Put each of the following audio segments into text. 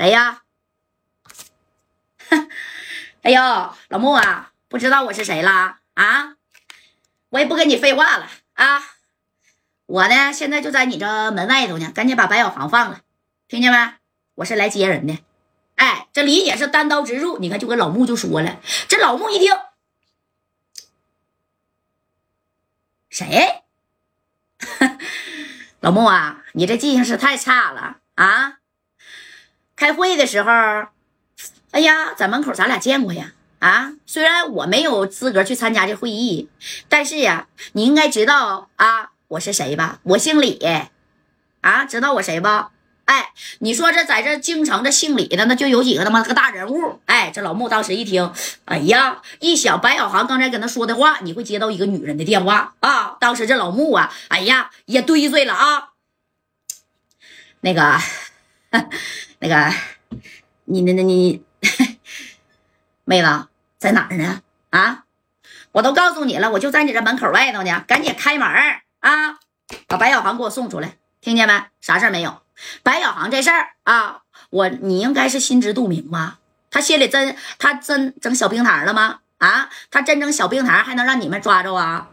谁呀？哎呦，老穆啊，不知道我是谁了啊？我也不跟你废话了啊！我呢，现在就在你这门外头呢，赶紧把白小航放了，听见没？我是来接人的。哎，这李姐是单刀直入，你看就跟老穆就说了。这老穆一听，谁？老穆啊，你这记性是太差了啊！开会的时候，哎呀，在门口咱俩见过呀。啊，虽然我没有资格去参加这会议，但是呀，你应该知道啊，我是谁吧？我姓李，啊，知道我谁不？哎，你说这在这京城这姓李的，那就有几个他妈个大人物。哎，这老穆当时一听，哎呀，一想白小航刚才跟他说的话，你会接到一个女人的电话啊！当时这老穆啊，哎呀，也堆碎了啊。那个，那个，你那那你，妹子。在哪儿呢？啊，我都告诉你了，我就在你这门口外头呢，赶紧开门啊！把白小航给我送出来，听见没？啥事儿没有？白小航这事儿啊，我你应该是心知肚明吧？他心里真他真整小冰糖了吗？啊，他真整小冰糖还能让你们抓着啊？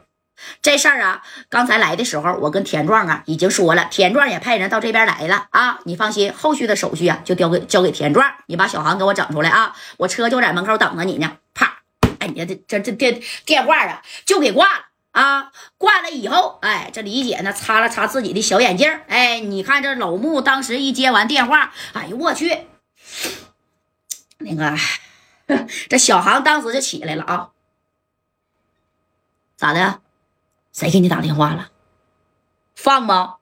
这事儿啊，刚才来的时候，我跟田壮啊已经说了，田壮也派人到这边来了啊。你放心，后续的手续啊就交给交给田壮，你把小航给我整出来啊，我车就在门口等着你呢。啪，哎，你这这这电电话啊就给挂了啊。挂了以后，哎，这李姐呢擦了擦自己的小眼镜，哎，你看这老穆当时一接完电话，哎呦我去，那个 这小航当时就起来了啊，咋的？谁给你打电话了？放吗？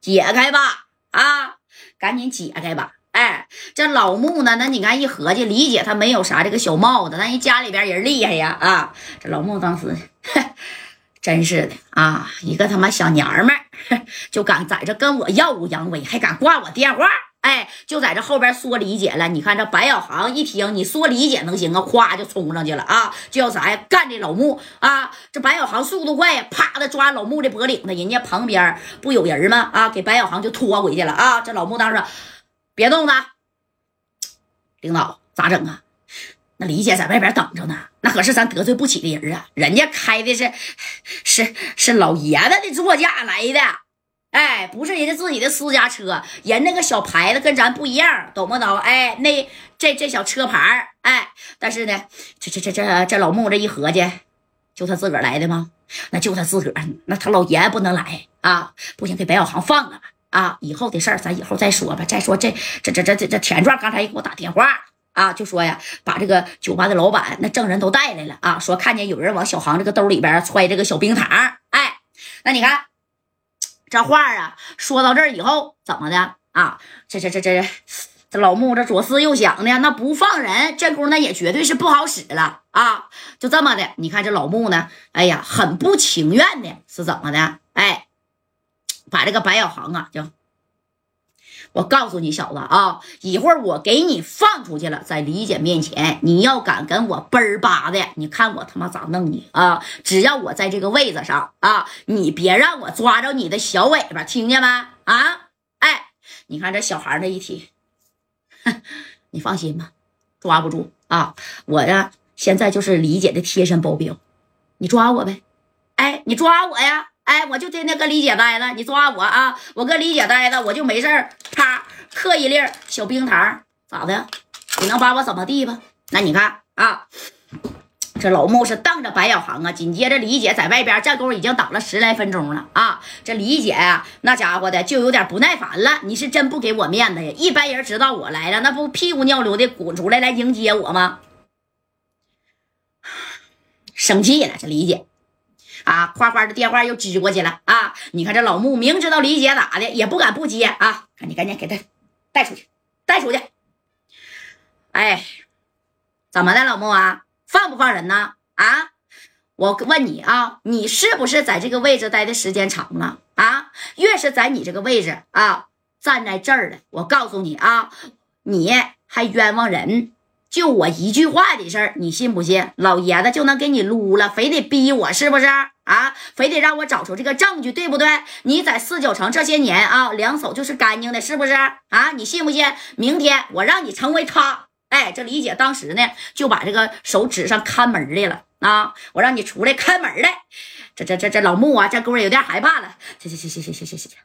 解开吧！啊，赶紧解开吧！哎，这老穆呢？那你看一合计，李姐她没有啥这个小帽子，那人家里边人厉害呀！啊，这老穆当时 真是的啊，一个他妈小娘们儿 就敢在这跟我耀武扬威，还敢挂我电话。哎，就在这后边说理解了。你看这白小航一听你说理解能行啊，咵就冲上去了啊，就要啥呀？干这老穆啊！这白小航速度快呀，啪的抓老穆的脖领子，人家旁边不有人吗？啊，给白小航就拖回去了啊！这老穆当时说别动他，领导咋整啊？那李姐在外边等着呢，那可是咱得罪不起的人啊！人家开的是是是老爷子的座驾来的。哎，不是人家自己的私家车，人那个小牌子跟咱不一样，懂不懂？哎，那这这小车牌哎，但是呢，这这这这这老穆这一合计，就他自个儿来的吗？那就他自个儿，那他老爷不能来啊！不行，给白小航放了吧！啊，以后的事儿咱以后再说吧。再说这这这这这这田壮刚才也给我打电话啊，就说呀，把这个酒吧的老板那证人都带来了啊，说看见有人往小航这个兜里边揣这个小冰糖。哎，那你看。这话啊，说到这儿以后，怎么的啊？这这这这这老穆这左思右想的，那不放人，这功夫那也绝对是不好使了啊！就这么的，你看这老穆呢，哎呀，很不情愿的，是怎么的？哎，把这个白小航啊，就。我告诉你小子啊，一会儿我给你放出去了，在李姐面前，你要敢跟我奔儿巴的，你看我他妈咋弄你啊！只要我在这个位子上啊，你别让我抓着你的小尾巴，听见没？啊！哎，你看这小孩那一提，你放心吧，抓不住啊！我呀，现在就是李姐的贴身保镖，你抓我呗！哎，你抓我呀！哎，我就天天跟李姐待着，你抓我啊！我跟李姐待着，我就没事儿，啪嗑一粒小冰糖，咋的？你能把我怎么地吧？那你看啊，这老穆是瞪着白小航啊。紧接着李姐在外边这功夫已经等了十来分钟了啊。这李姐啊，那家伙的就有点不耐烦了。你是真不给我面子呀？一般人知道我来了，那不屁股尿流的滚出来来迎接我吗？生气了，这李姐。啊，夸夸的电话又支过去了啊！你看这老穆明知道李姐咋的，也不敢不接啊！赶紧赶紧给他带出去，带出去！哎，怎么的，老穆啊？放不放人呢？啊！我问你啊，你是不是在这个位置待的时间长了啊？越是在你这个位置啊，站在这儿的，我告诉你啊，你还冤枉人。就我一句话的事儿，你信不信？老爷子就能给你撸了，非得逼我是不是？啊，非得让我找出这个证据，对不对？你在四九城这些年啊，两手就是干净的，是不是啊？你信不信？明天我让你成为他。哎，这李姐当时呢，就把这个手指上看门的了啊！我让你出来看门的。这这这这老穆啊，这哥们有点害怕了。行行行行行行行行行，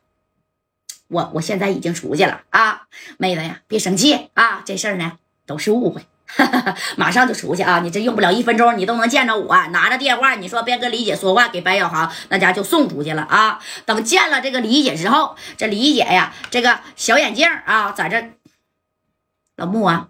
我我现在已经出去了啊，妹子呀，别生气啊，这事儿呢都是误会。马上就出去啊！你这用不了一分钟，你都能见着我。拿着电话，你说别跟李姐说话，给白小航那家就送出去了啊！等见了这个李姐之后，这李姐呀，这个小眼镜啊，在这老穆啊，